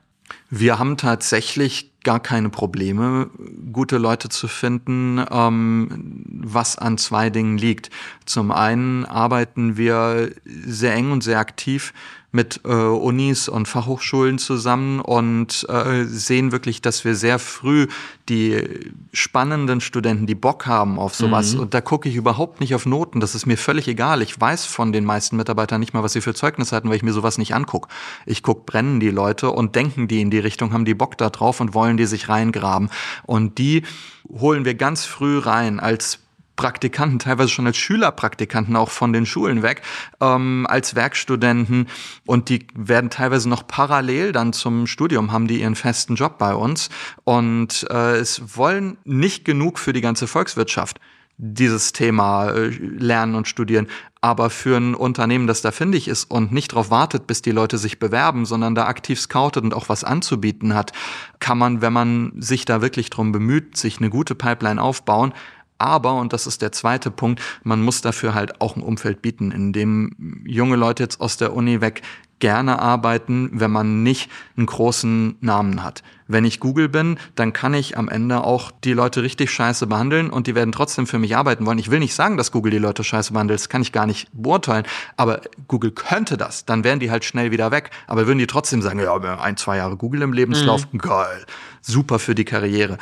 Wir haben tatsächlich gar keine Probleme, gute Leute zu finden, ähm, was an zwei Dingen liegt. Zum einen arbeiten wir sehr eng und sehr aktiv mit äh, Unis und Fachhochschulen zusammen und äh, sehen wirklich, dass wir sehr früh die spannenden Studenten, die Bock haben auf sowas, mhm. und da gucke ich überhaupt nicht auf Noten, das ist mir völlig egal. Ich weiß von den meisten Mitarbeitern nicht mal, was sie für Zeugnisse hatten, weil ich mir sowas nicht angucke. Ich gucke, brennen die Leute und denken die in die Richtung, haben die Bock da drauf und wollen die sich reingraben. Und die holen wir ganz früh rein als Praktikanten, teilweise schon als Schülerpraktikanten auch von den Schulen weg, ähm, als Werkstudenten und die werden teilweise noch parallel dann zum Studium haben die ihren festen Job bei uns und äh, es wollen nicht genug für die ganze Volkswirtschaft dieses Thema äh, lernen und studieren. Aber für ein Unternehmen, das da findig ist und nicht darauf wartet, bis die Leute sich bewerben, sondern da aktiv scoutet und auch was anzubieten hat, kann man, wenn man sich da wirklich drum bemüht, sich eine gute Pipeline aufbauen, aber, und das ist der zweite Punkt, man muss dafür halt auch ein Umfeld bieten, in dem junge Leute jetzt aus der Uni weg gerne arbeiten, wenn man nicht einen großen Namen hat. Wenn ich Google bin, dann kann ich am Ende auch die Leute richtig scheiße behandeln und die werden trotzdem für mich arbeiten wollen. Ich will nicht sagen, dass Google die Leute scheiße behandelt, das kann ich gar nicht beurteilen, aber Google könnte das, dann wären die halt schnell wieder weg. Aber würden die trotzdem sagen, ja, ein, zwei Jahre Google im Lebenslauf, mhm. geil, super für die Karriere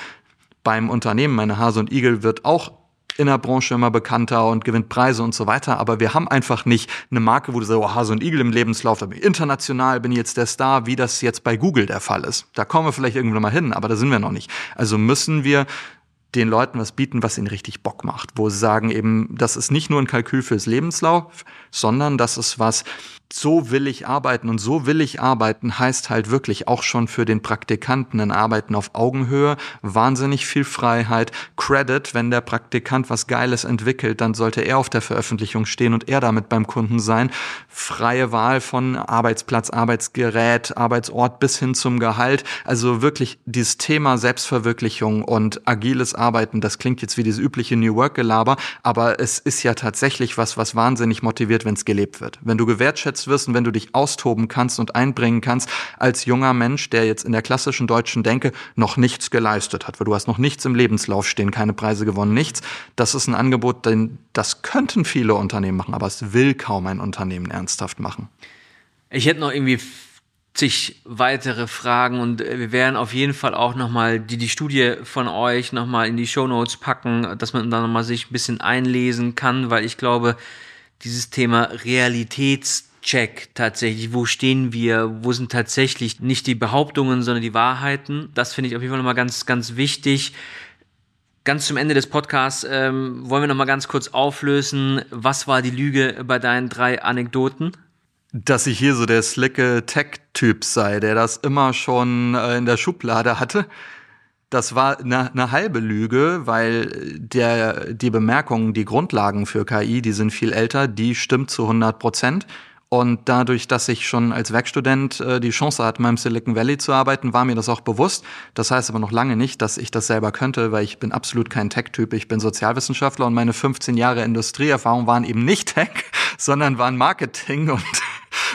beim Unternehmen. Meine Hase und Igel wird auch in der Branche immer bekannter und gewinnt Preise und so weiter. Aber wir haben einfach nicht eine Marke, wo du sagst, oh, Hase und Igel im Lebenslauf, da international, bin ich jetzt der Star, wie das jetzt bei Google der Fall ist. Da kommen wir vielleicht irgendwann mal hin, aber da sind wir noch nicht. Also müssen wir den Leuten was bieten, was ihnen richtig Bock macht, wo sie sagen eben, das ist nicht nur ein Kalkül fürs Lebenslauf, sondern das ist was, so will ich arbeiten und so will ich arbeiten heißt halt wirklich auch schon für den Praktikanten ein Arbeiten auf Augenhöhe, wahnsinnig viel Freiheit, Credit, wenn der Praktikant was Geiles entwickelt, dann sollte er auf der Veröffentlichung stehen und er damit beim Kunden sein, freie Wahl von Arbeitsplatz, Arbeitsgerät, Arbeitsort bis hin zum Gehalt, also wirklich dieses Thema Selbstverwirklichung und agiles Arbeiten, das klingt jetzt wie dieses übliche New Work Gelaber, aber es ist ja tatsächlich was, was wahnsinnig motiviert, wenn es gelebt wird. Wenn du gewertschätzt wirst und wenn du dich austoben kannst und einbringen kannst als junger Mensch, der jetzt in der klassischen deutschen Denke noch nichts geleistet hat, weil du hast noch nichts im Lebenslauf stehen, keine Preise gewonnen, nichts. Das ist ein Angebot, denn das könnten viele Unternehmen machen, aber es will kaum ein Unternehmen ernsthaft machen. Ich hätte noch irgendwie zig weitere Fragen und wir werden auf jeden Fall auch nochmal die, die Studie von euch nochmal in die Show Notes packen, dass man dann nochmal sich ein bisschen einlesen kann, weil ich glaube, dieses Thema Realitäts Check tatsächlich, wo stehen wir, wo sind tatsächlich nicht die Behauptungen, sondern die Wahrheiten. Das finde ich auf jeden Fall nochmal ganz, ganz wichtig. Ganz zum Ende des Podcasts ähm, wollen wir nochmal ganz kurz auflösen, was war die Lüge bei deinen drei Anekdoten? Dass ich hier so der slicke Tech-Typ sei, der das immer schon äh, in der Schublade hatte. Das war eine, eine halbe Lüge, weil der, die Bemerkungen, die Grundlagen für KI, die sind viel älter, die stimmt zu 100 Prozent. Und dadurch, dass ich schon als Werkstudent äh, die Chance hatte, mal im Silicon Valley zu arbeiten, war mir das auch bewusst. Das heißt aber noch lange nicht, dass ich das selber könnte, weil ich bin absolut kein Tech-Typ. Ich bin Sozialwissenschaftler und meine 15 Jahre Industrieerfahrung waren eben nicht Tech, sondern waren Marketing und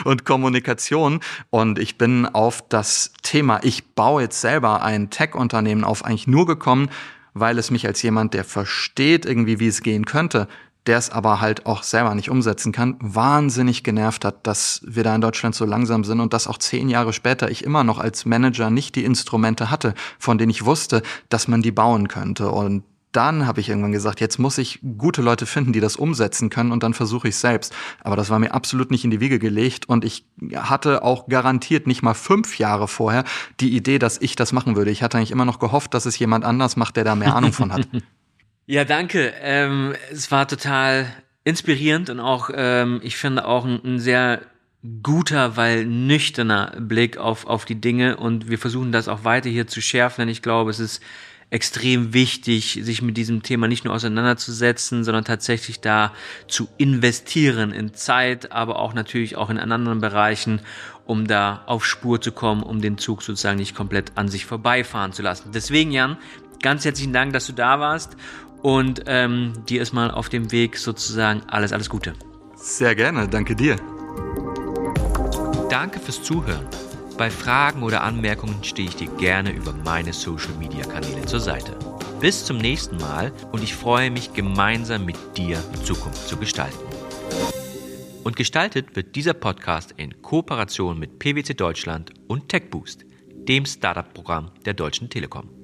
und Kommunikation. Und ich bin auf das Thema, ich baue jetzt selber ein Tech-Unternehmen auf, eigentlich nur gekommen, weil es mich als jemand, der versteht irgendwie, wie es gehen könnte, der es aber halt auch selber nicht umsetzen kann, wahnsinnig genervt hat, dass wir da in Deutschland so langsam sind und dass auch zehn Jahre später ich immer noch als Manager nicht die Instrumente hatte, von denen ich wusste, dass man die bauen könnte. Und dann habe ich irgendwann gesagt, jetzt muss ich gute Leute finden, die das umsetzen können und dann versuche ich selbst. Aber das war mir absolut nicht in die Wiege gelegt und ich hatte auch garantiert nicht mal fünf Jahre vorher die Idee, dass ich das machen würde. Ich hatte eigentlich immer noch gehofft, dass es jemand anders macht, der da mehr Ahnung von hat. Ja, danke. Ähm, es war total inspirierend und auch, ähm, ich finde auch ein, ein, sehr guter, weil nüchterner Blick auf, auf die Dinge und wir versuchen das auch weiter hier zu schärfen, denn ich glaube, es ist extrem wichtig, sich mit diesem Thema nicht nur auseinanderzusetzen, sondern tatsächlich da zu investieren in Zeit, aber auch natürlich auch in anderen Bereichen, um da auf Spur zu kommen, um den Zug sozusagen nicht komplett an sich vorbeifahren zu lassen. Deswegen, Jan, ganz herzlichen Dank, dass du da warst und ähm, dir ist mal auf dem Weg sozusagen alles, alles Gute. Sehr gerne, danke dir. Danke fürs Zuhören. Bei Fragen oder Anmerkungen stehe ich dir gerne über meine Social-Media-Kanäle zur Seite. Bis zum nächsten Mal und ich freue mich gemeinsam mit dir Zukunft zu gestalten. Und gestaltet wird dieser Podcast in Kooperation mit PwC Deutschland und TechBoost, dem Startup-Programm der Deutschen Telekom.